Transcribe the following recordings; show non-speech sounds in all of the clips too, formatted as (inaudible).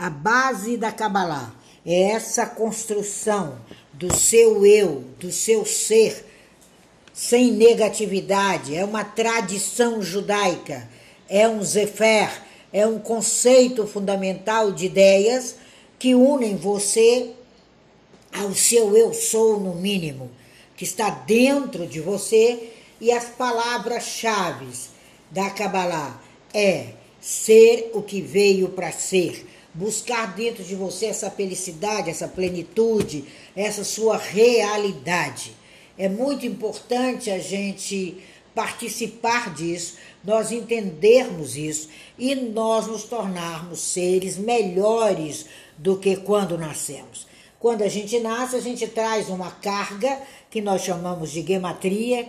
A base da Kabbalah é essa construção do seu eu, do seu ser, sem negatividade. É uma tradição judaica, é um zefer, é um conceito fundamental de ideias que unem você ao seu eu sou, no mínimo, que está dentro de você, e as palavras-chave da Kabbalah é ser o que veio para ser, buscar dentro de você essa felicidade, essa plenitude, essa sua realidade. É muito importante a gente participar disso, nós entendermos isso e nós nos tornarmos seres melhores do que quando nascemos. Quando a gente nasce, a gente traz uma carga que nós chamamos de gematria,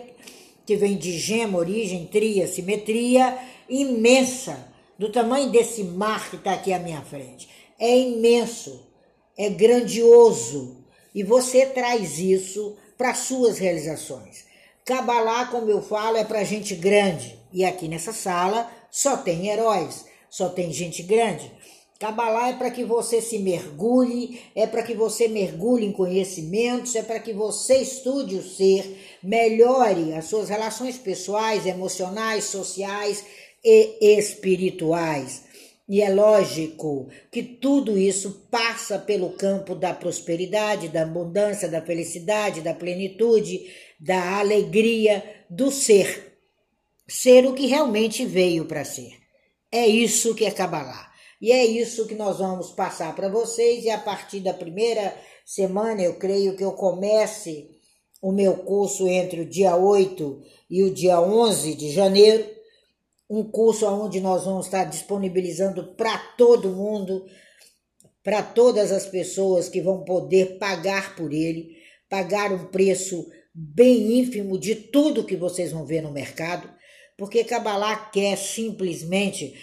que vem de gema, origem, tria, simetria, imensa, do tamanho desse mar que está aqui à minha frente. É imenso, é grandioso, e você traz isso para suas realizações. Cabalá, como eu falo, é para gente grande, e aqui nessa sala só tem heróis, só tem gente grande. Cabalá é para que você se mergulhe, é para que você mergulhe em conhecimentos, é para que você estude o ser, melhore as suas relações pessoais, emocionais, sociais e espirituais. E é lógico que tudo isso passa pelo campo da prosperidade, da abundância, da felicidade, da plenitude, da alegria, do ser. Ser o que realmente veio para ser. É isso que é Cabalá. E é isso que nós vamos passar para vocês. E a partir da primeira semana, eu creio que eu comece o meu curso entre o dia 8 e o dia 11 de janeiro. Um curso onde nós vamos estar disponibilizando para todo mundo, para todas as pessoas que vão poder pagar por ele, pagar um preço bem ínfimo de tudo que vocês vão ver no mercado, porque Kabbalah quer simplesmente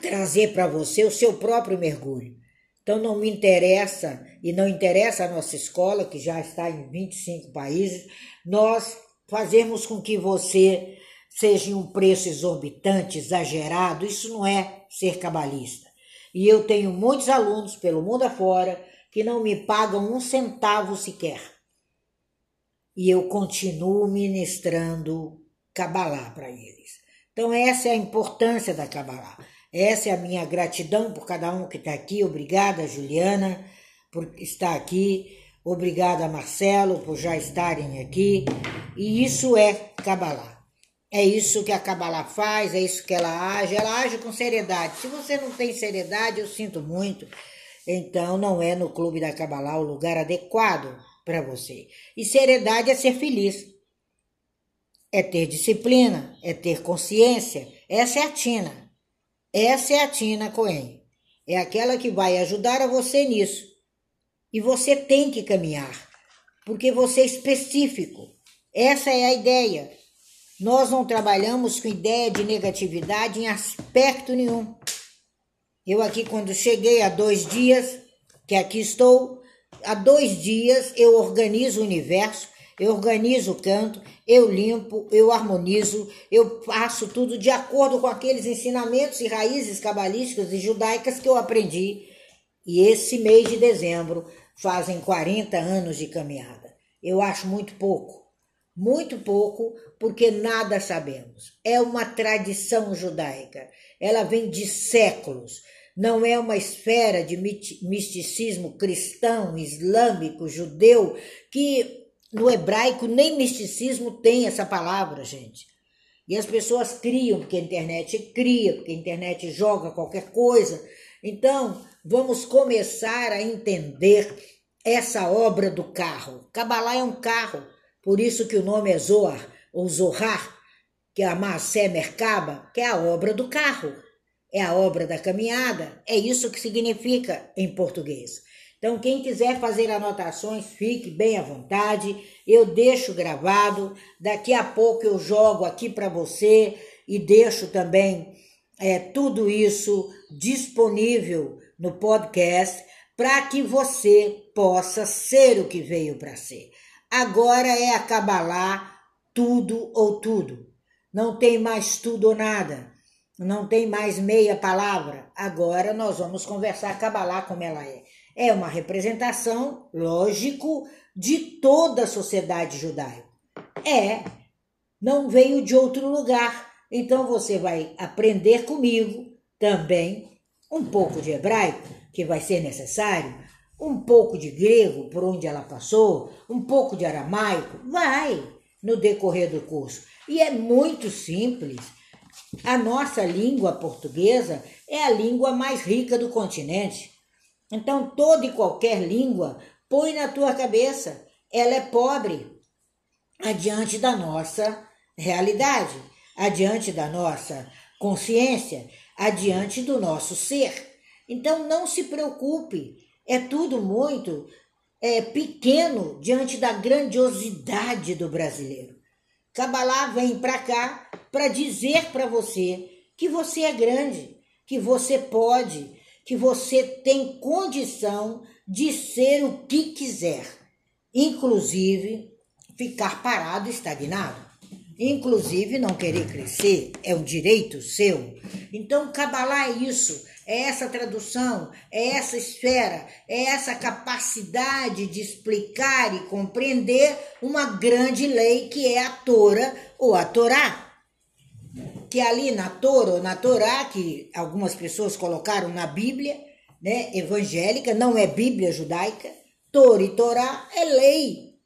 trazer para você o seu próprio mergulho. Então não me interessa e não interessa a nossa escola, que já está em 25 países, nós fazemos com que você seja em um preço exorbitante, exagerado, isso não é ser cabalista. E eu tenho muitos alunos pelo mundo afora que não me pagam um centavo sequer. E eu continuo ministrando Cabalá para eles. Então essa é a importância da Cabalá. Essa é a minha gratidão por cada um que está aqui. Obrigada, Juliana, por estar aqui. Obrigada, Marcelo, por já estarem aqui. E isso é Kabbalah. É isso que a Kabbalah faz, é isso que ela age. Ela age com seriedade. Se você não tem seriedade, eu sinto muito. Então, não é no Clube da Kabbalah o lugar adequado para você. E seriedade é ser feliz. É ter disciplina, é ter consciência. Essa é a Tina. Essa é a Tina Cohen. É aquela que vai ajudar a você nisso. E você tem que caminhar, porque você é específico. Essa é a ideia. Nós não trabalhamos com ideia de negatividade em aspecto nenhum. Eu aqui, quando cheguei há dois dias, que aqui estou, há dois dias eu organizo o universo, eu organizo o canto, eu limpo, eu harmonizo, eu faço tudo de acordo com aqueles ensinamentos e raízes cabalísticas e judaicas que eu aprendi. E esse mês de dezembro fazem 40 anos de caminhada. Eu acho muito pouco. Muito pouco, porque nada sabemos. É uma tradição judaica. Ela vem de séculos. Não é uma esfera de misticismo cristão, islâmico, judeu, que no hebraico, nem misticismo tem essa palavra, gente. E as pessoas criam, porque a internet cria, porque a internet joga qualquer coisa. Então, vamos começar a entender essa obra do carro. Kabbalah é um carro, por isso que o nome é Zohar, ou Zohar, que é a Maasé Merkaba, que é a obra do carro. É a obra da caminhada. É isso que significa em português. Então, quem quiser fazer anotações, fique bem à vontade. Eu deixo gravado. Daqui a pouco eu jogo aqui para você e deixo também é, tudo isso disponível no podcast para que você possa ser o que veio para ser. Agora é acabar lá tudo ou tudo. Não tem mais tudo ou nada. não tem mais meia palavra. Agora nós vamos conversar Kabbalah como ela é. É uma representação, lógico, de toda a sociedade judaica. É, não veio de outro lugar. Então você vai aprender comigo também um pouco de hebraico, que vai ser necessário, um pouco de grego, por onde ela passou, um pouco de aramaico, vai no decorrer do curso. E é muito simples. A nossa língua portuguesa é a língua mais rica do continente. Então, toda e qualquer língua, põe na tua cabeça, ela é pobre adiante da nossa realidade, adiante da nossa consciência, adiante do nosso ser. Então, não se preocupe, é tudo muito é, pequeno diante da grandiosidade do brasileiro. Cabalá vem para cá para dizer para você que você é grande, que você pode, que você tem condição de ser o que quiser, inclusive ficar parado, estagnado. Inclusive não querer crescer é um direito seu. Então, Cabalá é isso é essa tradução, é essa esfera, é essa capacidade de explicar e compreender uma grande lei que é a Tora ou a Torá. Que ali na Tora ou na Torá, que algumas pessoas colocaram na Bíblia, né, evangélica, não é Bíblia judaica, Tora e Torá é lei.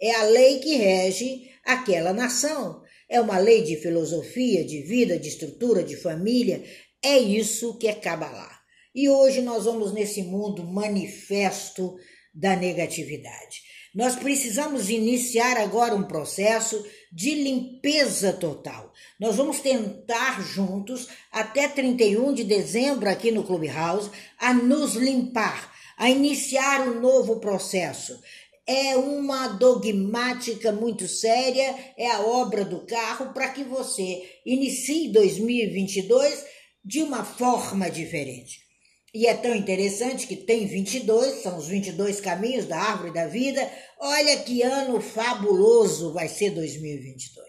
É a lei que rege aquela nação. É uma lei de filosofia, de vida, de estrutura, de família, é isso que é Kabbalah. E hoje nós vamos nesse mundo manifesto da negatividade. Nós precisamos iniciar agora um processo de limpeza total. Nós vamos tentar juntos, até 31 de dezembro, aqui no Clubhouse, a nos limpar, a iniciar um novo processo. É uma dogmática muito séria, é a obra do carro para que você inicie 2022 de uma forma diferente. E é tão interessante que tem 22, são os 22 caminhos da árvore da vida. Olha que ano fabuloso vai ser 2022.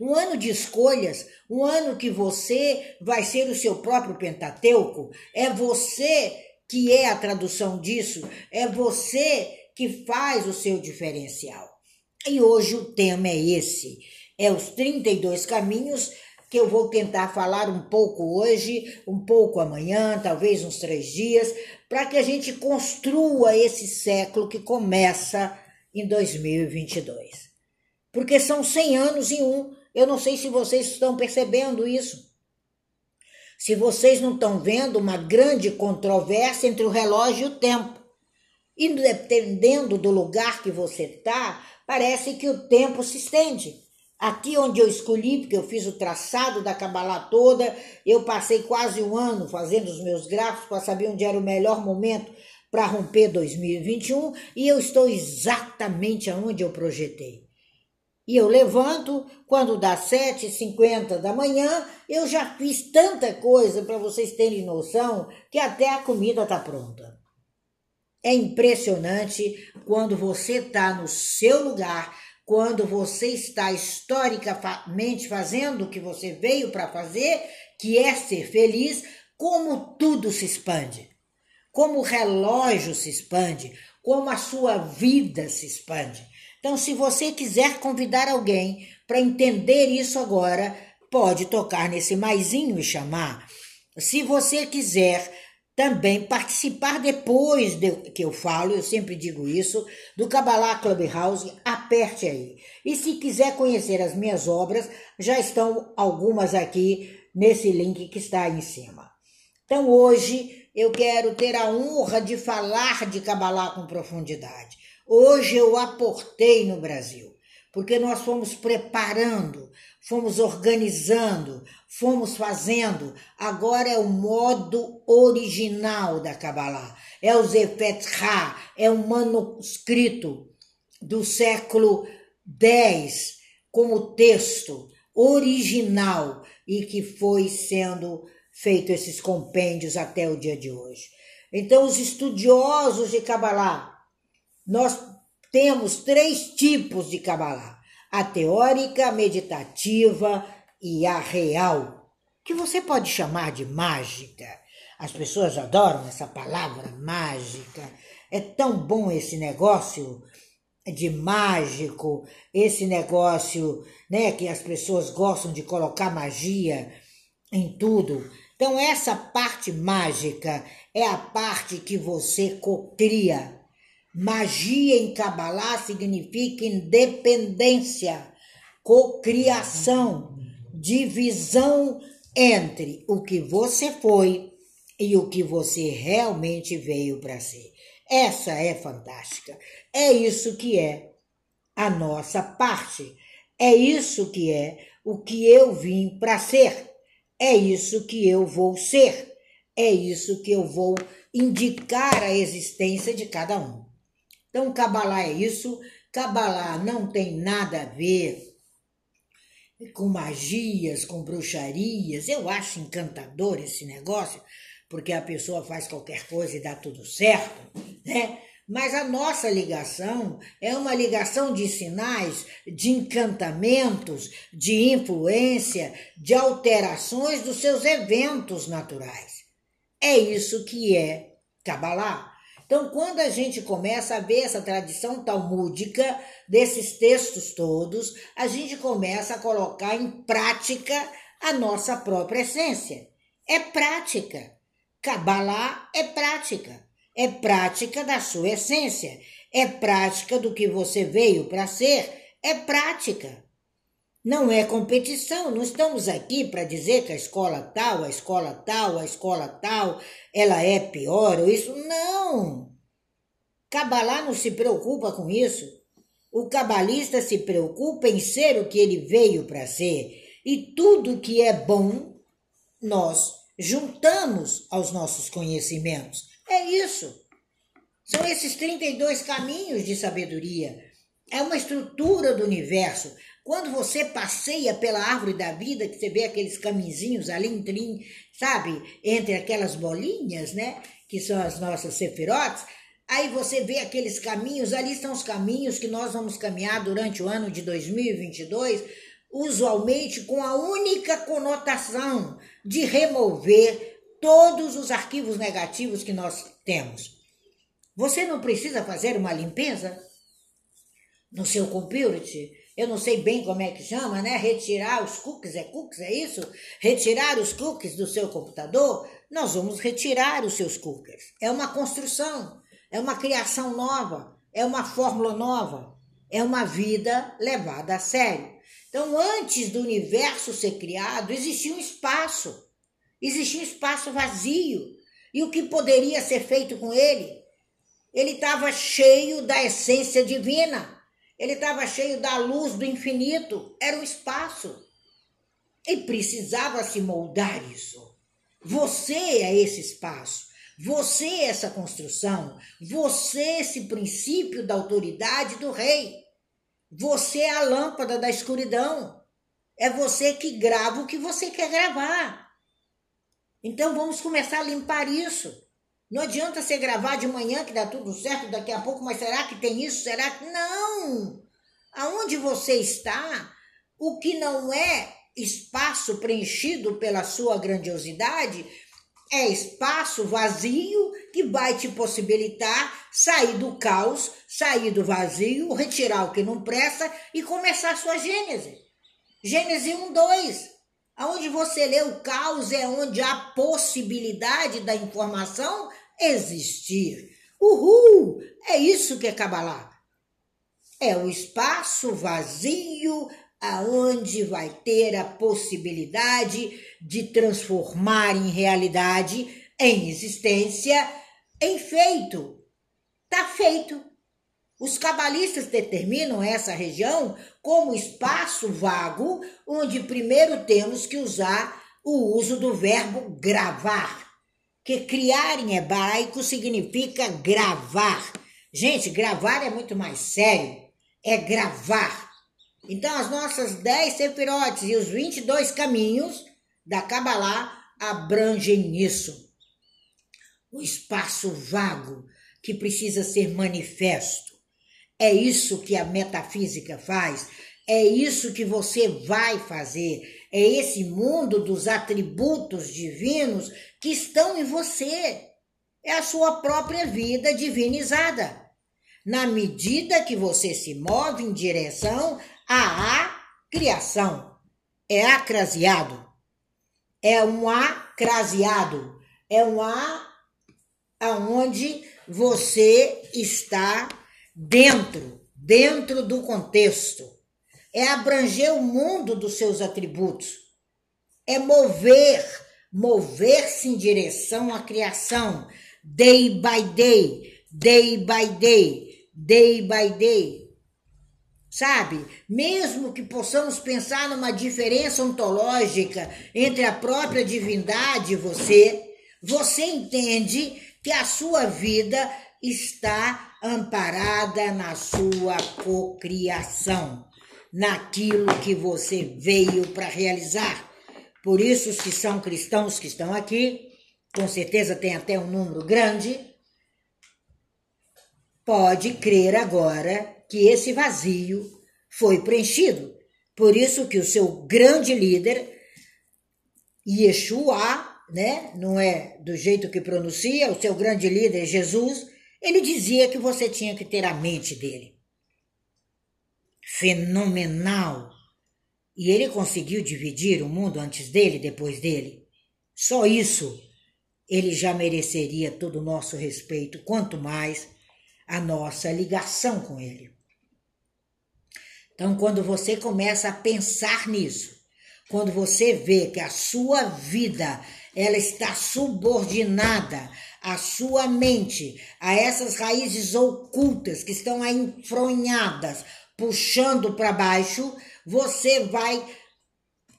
Um ano de escolhas, um ano que você vai ser o seu próprio Pentateuco. É você que é a tradução disso, é você que faz o seu diferencial. E hoje o tema é esse: é os 32 caminhos que eu vou tentar falar um pouco hoje, um pouco amanhã, talvez uns três dias, para que a gente construa esse século que começa em 2022. Porque são 100 anos em um. Eu não sei se vocês estão percebendo isso. Se vocês não estão vendo uma grande controvérsia entre o relógio e o tempo. E dependendo do lugar que você está, parece que o tempo se estende. Aqui onde eu escolhi, porque eu fiz o traçado da Kabbalah toda, eu passei quase um ano fazendo os meus gráficos para saber onde era o melhor momento para romper 2021 e eu estou exatamente aonde eu projetei. E eu levanto, quando dá 7h50 da manhã, eu já fiz tanta coisa para vocês terem noção que até a comida está pronta. É impressionante quando você está no seu lugar, quando você está historicamente fazendo o que você veio para fazer, que é ser feliz, como tudo se expande, como o relógio se expande, como a sua vida se expande. Então, se você quiser convidar alguém para entender isso agora, pode tocar nesse maisinho e chamar. Se você quiser também participar depois de, que eu falo, eu sempre digo isso, do Kabbalah Clubhouse, aperte aí. E se quiser conhecer as minhas obras, já estão algumas aqui nesse link que está aí em cima. Então hoje eu quero ter a honra de falar de Kabbalah com profundidade. Hoje eu aportei no Brasil, porque nós fomos preparando fomos organizando, fomos fazendo. Agora é o modo original da Kabbalah. É o Zefet Ha, é um manuscrito do século X, como texto original e que foi sendo feito esses compêndios até o dia de hoje. Então, os estudiosos de Kabbalah, nós temos três tipos de Kabbalah a teórica, a meditativa e a real. que você pode chamar de mágica. As pessoas adoram essa palavra mágica. É tão bom esse negócio de mágico, esse negócio, né, que as pessoas gostam de colocar magia em tudo. Então essa parte mágica é a parte que você cocria. Magia em Kabbalah significa independência, cocriação, divisão entre o que você foi e o que você realmente veio para ser. Essa é fantástica. É isso que é a nossa parte. É isso que é o que eu vim para ser. É isso que eu vou ser. É isso que eu vou indicar a existência de cada um. Então, Kabbalah é isso. Kabbalah não tem nada a ver com magias, com bruxarias. Eu acho encantador esse negócio, porque a pessoa faz qualquer coisa e dá tudo certo, né? Mas a nossa ligação é uma ligação de sinais, de encantamentos, de influência, de alterações dos seus eventos naturais. É isso que é Kabbalah. Então, quando a gente começa a ver essa tradição talmúdica desses textos todos, a gente começa a colocar em prática a nossa própria essência. É prática. Kabbalah é prática. É prática da sua essência. É prática do que você veio para ser. É prática. Não é competição, não estamos aqui para dizer que a escola tal, a escola tal, a escola tal, ela é pior ou isso. Não! Cabalá não se preocupa com isso. O cabalista se preocupa em ser o que ele veio para ser. E tudo que é bom, nós juntamos aos nossos conhecimentos. É isso. São esses 32 caminhos de sabedoria. É uma estrutura do universo. Quando você passeia pela árvore da vida, que você vê aqueles caminzinhos ali, entre, sabe, entre aquelas bolinhas, né, que são as nossas sefirotes, aí você vê aqueles caminhos, ali estão os caminhos que nós vamos caminhar durante o ano de 2022, usualmente com a única conotação de remover todos os arquivos negativos que nós temos. Você não precisa fazer uma limpeza no seu computer eu não sei bem como é que chama, né? Retirar os cookies, é cookies, é isso? Retirar os cookies do seu computador, nós vamos retirar os seus cookies. É uma construção, é uma criação nova, é uma fórmula nova, é uma vida levada a sério. Então, antes do universo ser criado, existia um espaço, existia um espaço vazio. E o que poderia ser feito com ele? Ele estava cheio da essência divina. Ele estava cheio da luz do infinito, era um espaço. E precisava se moldar isso. Você é esse espaço. Você é essa construção. Você é esse princípio da autoridade do rei. Você é a lâmpada da escuridão. É você que grava o que você quer gravar. Então vamos começar a limpar isso. Não adianta você gravar de manhã que dá tudo certo daqui a pouco, mas será que tem isso? Será que. Não! Aonde você está, o que não é espaço preenchido pela sua grandiosidade é espaço vazio que vai te possibilitar sair do caos, sair do vazio, retirar o que não presta e começar a sua gênese. Gênese 1, 2. Aonde você lê o caos é onde há possibilidade da informação existir. Uhul! É isso que é Kabbalah. É o espaço vazio aonde vai ter a possibilidade de transformar em realidade, em existência, em feito. Tá feito. Os cabalistas determinam essa região como espaço vago, onde primeiro temos que usar o uso do verbo gravar que criar em hebraico significa gravar. Gente, gravar é muito mais sério. É gravar. Então, as nossas 10 sefirotes e os 22 caminhos da Kabbalah abrangem isso. O espaço vago que precisa ser manifesto. É isso que a metafísica faz. É isso que você vai fazer É esse mundo dos atributos divinos que estão em você. É a sua própria vida divinizada. Na medida que você se move em direção à criação. É acraseado. É um acraseado. É um a aonde você está dentro, dentro do contexto. É abranger o mundo dos seus atributos. É mover, mover-se em direção à criação, day by day, day by day, day by day. Sabe? Mesmo que possamos pensar numa diferença ontológica entre a própria divindade e você, você entende que a sua vida está amparada na sua cocriação, naquilo que você veio para realizar. Por isso, os que são cristãos que estão aqui, com certeza tem até um número grande, pode crer agora que esse vazio foi preenchido. Por isso que o seu grande líder, Yeshua, né? Não é do jeito que pronuncia, o seu grande líder, Jesus, ele dizia que você tinha que ter a mente dele. Fenomenal. E ele conseguiu dividir o mundo antes dele depois dele. Só isso ele já mereceria todo o nosso respeito, quanto mais a nossa ligação com ele. Então, quando você começa a pensar nisso, quando você vê que a sua vida ela está subordinada à sua mente, a essas raízes ocultas que estão aí enfronhadas, puxando para baixo, você vai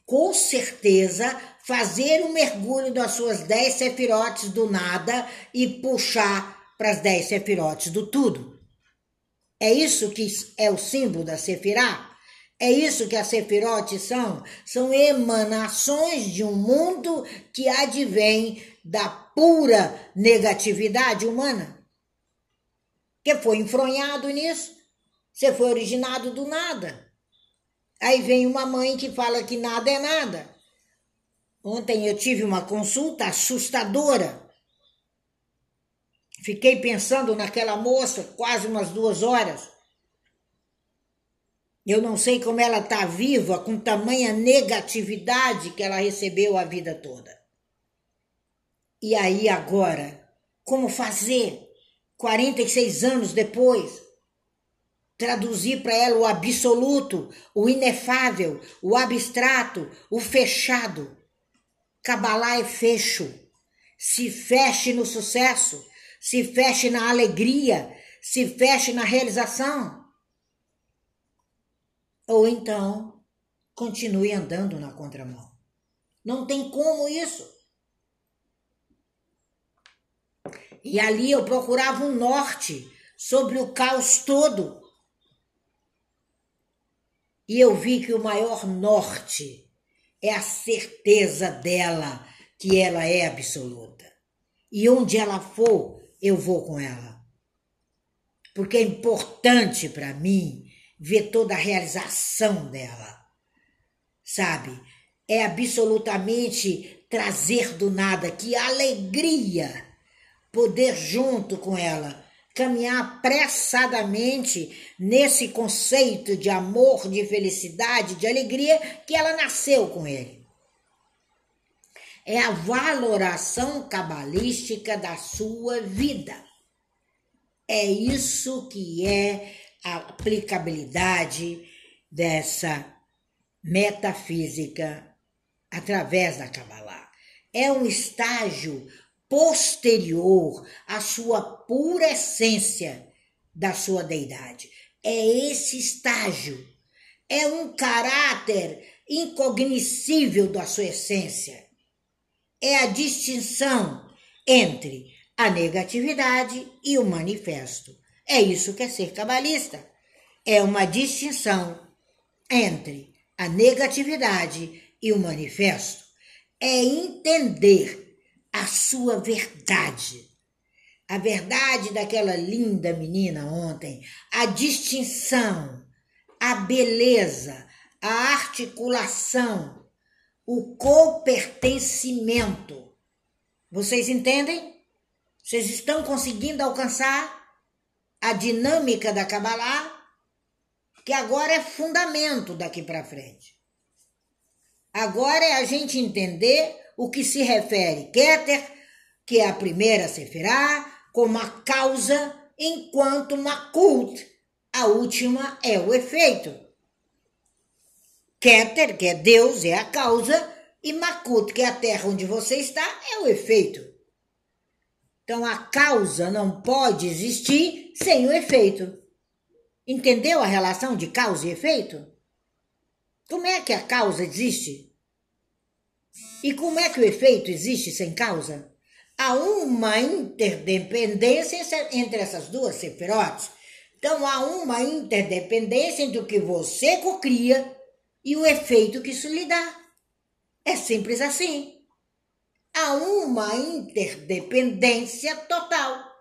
com certeza fazer um mergulho das suas dez sefirotes do nada e puxar para as dez sefirotes do tudo. É isso que é o símbolo da sefirá? É isso que as sefirotes são? São emanações de um mundo que advém da pura negatividade humana. Que foi enfronhado nisso. Você foi originado do nada. Aí vem uma mãe que fala que nada é nada. Ontem eu tive uma consulta assustadora. Fiquei pensando naquela moça quase umas duas horas. Eu não sei como ela está viva com tamanha negatividade que ela recebeu a vida toda. E aí agora, como fazer? 46 anos depois, traduzir para ela o absoluto, o inefável, o abstrato, o fechado. Cabalá é fecho. Se feche no sucesso, se feche na alegria, se feche na realização. Ou então, continue andando na contramão. Não tem como isso. E ali eu procurava um norte sobre o caos todo. E eu vi que o maior norte é a certeza dela que ela é absoluta. E onde ela for, eu vou com ela. Porque é importante para mim ver toda a realização dela. Sabe? É absolutamente trazer do nada, que alegria poder junto com ela caminhar apressadamente nesse conceito de amor, de felicidade, de alegria que ela nasceu com ele. É a valoração cabalística da sua vida. É isso que é a aplicabilidade dessa metafísica através da Kabbalah. É um estágio posterior à sua pura essência da sua deidade. É esse estágio. É um caráter incognoscível da sua essência. É a distinção entre a negatividade e o manifesto. É isso que é ser cabalista. É uma distinção entre a negatividade e o manifesto. É entender a sua verdade. A verdade daquela linda menina ontem, a distinção, a beleza, a articulação o copertencimento. Vocês entendem? Vocês estão conseguindo alcançar a dinâmica da Kabbalah, que agora é fundamento daqui para frente. Agora é a gente entender o que se refere Keter, que é a primeira Sefirah, como a causa, enquanto Makut, a última, é o efeito. Keter, que é Deus, é a causa, e Makut, que é a terra onde você está, é o efeito. Então a causa não pode existir sem o efeito. Entendeu a relação de causa e efeito? Como é que a causa existe? E como é que o efeito existe sem causa? Há uma interdependência entre essas duas sefirotes. Então há uma interdependência entre o que você cocria e o efeito que isso lhe dá. É simples assim. Há uma interdependência total.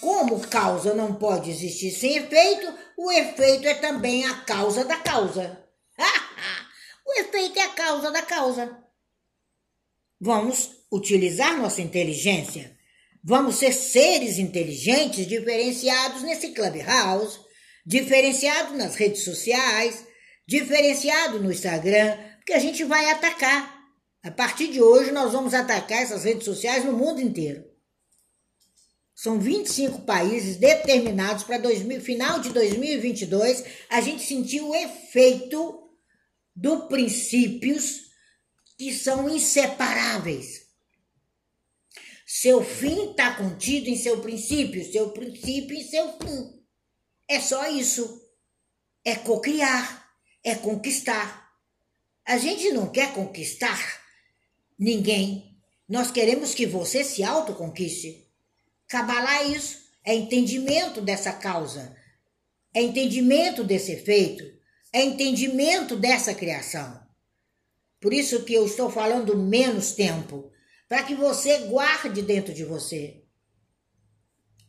Como causa não pode existir sem efeito, o efeito é também a causa da causa. (laughs) o efeito é a causa da causa. Vamos utilizar nossa inteligência. Vamos ser seres inteligentes diferenciados nesse Clubhouse, diferenciados nas redes sociais, diferenciado no Instagram, porque a gente vai atacar. A partir de hoje, nós vamos atacar essas redes sociais no mundo inteiro. São 25 países determinados para final de 2022 a gente sentir o efeito dos princípios que são inseparáveis. Seu fim está contido em seu princípio, seu princípio em seu fim. É só isso. É cocriar é conquistar. A gente não quer conquistar ninguém. Nós queremos que você se autoconquiste. Cabalá é isso, é entendimento dessa causa, é entendimento desse efeito, é entendimento dessa criação. Por isso que eu estou falando menos tempo, para que você guarde dentro de você,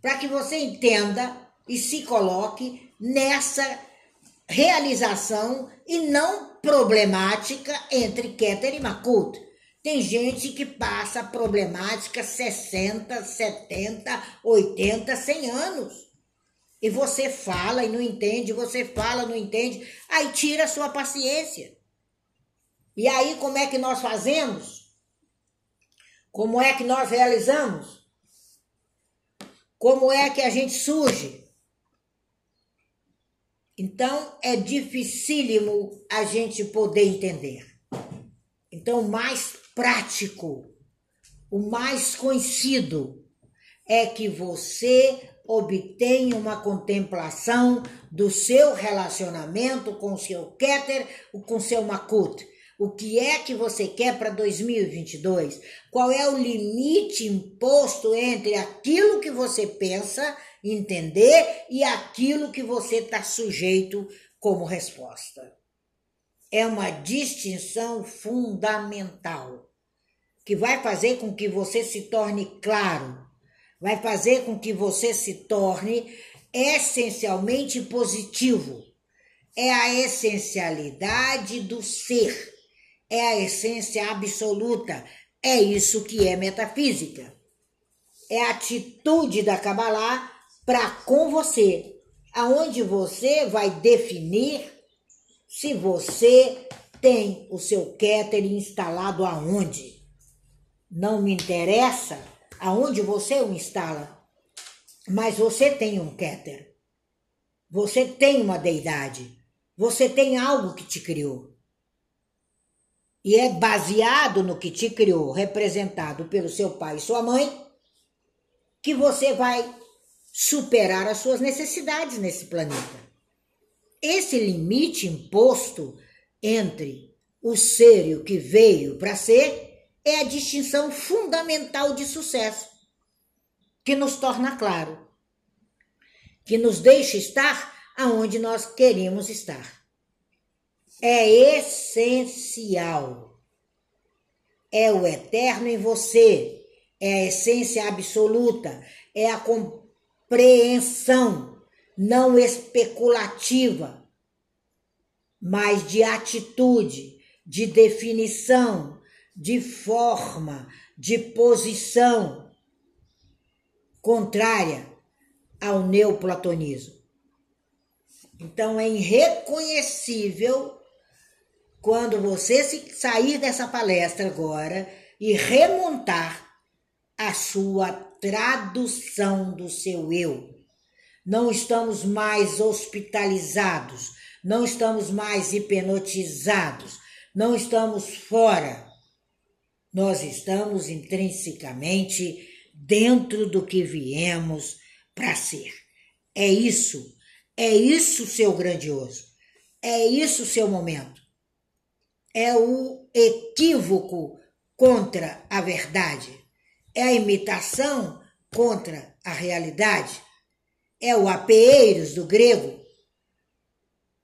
para que você entenda e se coloque nessa realização e não problemática entre Keter e Makut. Tem gente que passa problemática 60, 70, 80, 100 anos. E você fala e não entende, você fala, não entende, aí tira a sua paciência. E aí como é que nós fazemos? Como é que nós realizamos? Como é que a gente surge? Então é dificílimo a gente poder entender. Então, o mais prático, o mais conhecido é que você obtenha uma contemplação do seu relacionamento com o seu Keter, com o seu Makut. O que é que você quer para 2022? Qual é o limite imposto entre aquilo que você pensa entender e aquilo que você está sujeito como resposta. É uma distinção fundamental que vai fazer com que você se torne claro, vai fazer com que você se torne essencialmente positivo. É a essencialidade do ser, é a essência absoluta, é isso que é metafísica. É a atitude da Kabbalah para com você, aonde você vai definir se você tem o seu Keter instalado aonde. Não me interessa aonde você o instala, mas você tem um Keter. Você tem uma deidade. Você tem algo que te criou. E é baseado no que te criou, representado pelo seu pai e sua mãe, que você vai superar as suas necessidades nesse planeta. Esse limite imposto entre o ser e o que veio para ser é a distinção fundamental de sucesso, que nos torna claro, que nos deixa estar aonde nós queremos estar. É essencial. É o eterno em você, é a essência absoluta, é a compreensão não especulativa, mas de atitude, de definição, de forma, de posição contrária ao neoplatonismo. Então é irreconhecível quando você sair dessa palestra agora e remontar a sua tradução do seu eu. Não estamos mais hospitalizados, não estamos mais hipnotizados, não estamos fora. Nós estamos intrinsecamente dentro do que viemos para ser. É isso, é isso seu grandioso, é isso seu momento. É o equívoco contra a verdade, é a imitação contra a realidade, é o apeeiros do grego.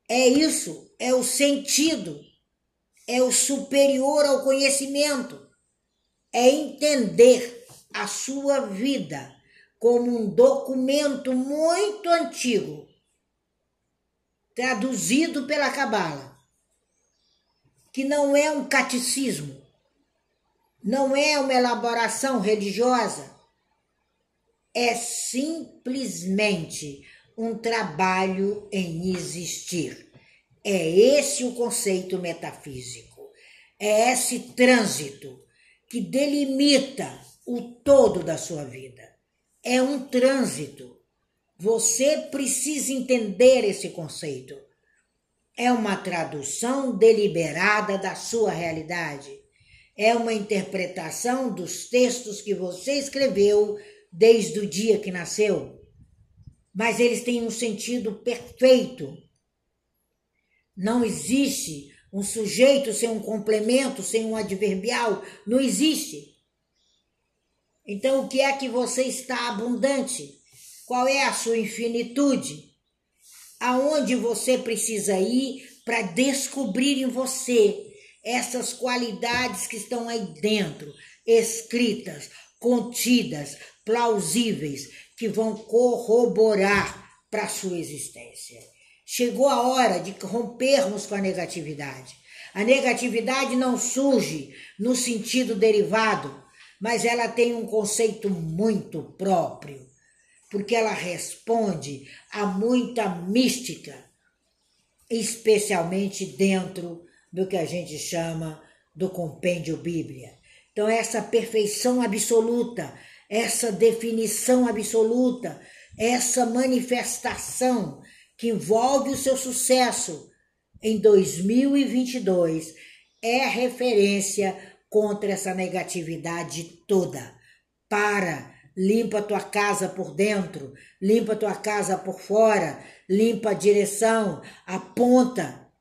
É isso, é o sentido, é o superior ao conhecimento, é entender a sua vida como um documento muito antigo, traduzido pela Cabala, que não é um catecismo, não é uma elaboração religiosa, é simplesmente um trabalho em existir. É esse o conceito metafísico. É esse trânsito que delimita o todo da sua vida. É um trânsito. Você precisa entender esse conceito. É uma tradução deliberada da sua realidade. É uma interpretação dos textos que você escreveu desde o dia que nasceu. Mas eles têm um sentido perfeito. Não existe um sujeito sem um complemento, sem um adverbial. Não existe. Então, o que é que você está abundante? Qual é a sua infinitude? Aonde você precisa ir para descobrir em você essas qualidades que estão aí dentro, escritas, contidas, plausíveis que vão corroborar para a sua existência. Chegou a hora de rompermos com a negatividade. A negatividade não surge no sentido derivado, mas ela tem um conceito muito próprio, porque ela responde a muita mística, especialmente dentro do que a gente chama do compêndio Bíblia. Então, essa perfeição absoluta essa definição absoluta, essa manifestação que envolve o seu sucesso em 2022 é referência contra essa negatividade toda. Para, limpa tua casa por dentro, limpa tua casa por fora, limpa a direção, aponta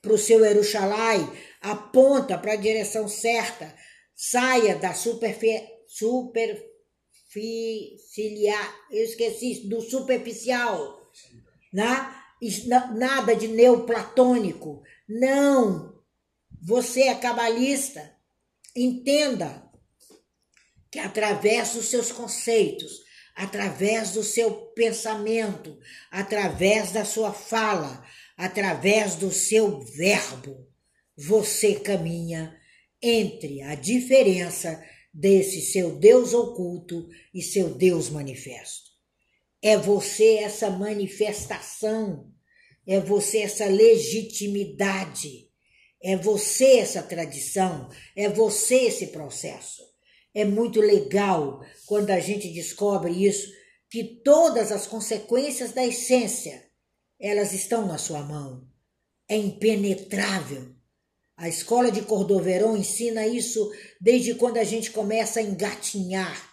para o seu Eruxalai, aponta para a direção certa, saia da superfe, super ciliar, eu esqueci, do superficial, né? nada de neoplatônico. Não! Você é cabalista. Entenda que através dos seus conceitos, através do seu pensamento, através da sua fala, através do seu verbo, você caminha entre a diferença desse seu Deus oculto e seu Deus manifesto. É você essa manifestação, é você essa legitimidade, é você essa tradição, é você esse processo. É muito legal quando a gente descobre isso, que todas as consequências da essência, elas estão na sua mão. É impenetrável a escola de Cordoverão ensina isso desde quando a gente começa a engatinhar.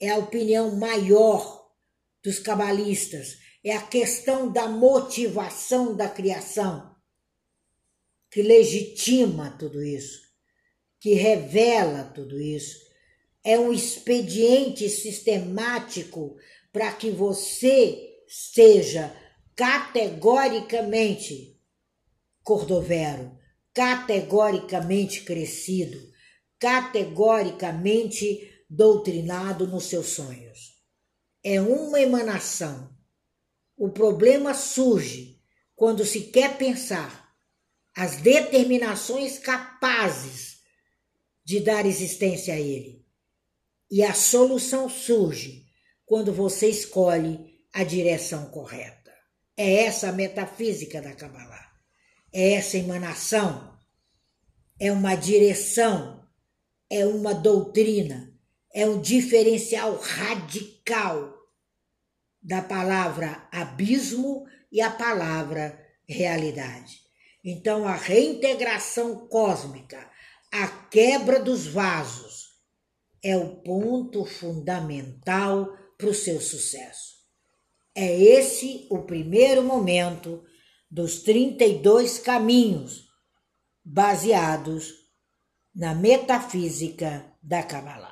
É a opinião maior dos cabalistas, é a questão da motivação da criação que legitima tudo isso, que revela tudo isso. É um expediente sistemático para que você seja categoricamente cordovero categoricamente crescido, categoricamente doutrinado nos seus sonhos. É uma emanação. O problema surge quando se quer pensar as determinações capazes de dar existência a ele. E a solução surge quando você escolhe a direção correta. É essa a metafísica da Kabbalah. É essa emanação. É uma direção. É uma doutrina. É um diferencial radical da palavra abismo e a palavra realidade. Então, a reintegração cósmica, a quebra dos vasos, é o ponto fundamental para o seu sucesso. É esse o primeiro momento dos 32 caminhos baseados na metafísica da Kabbalah.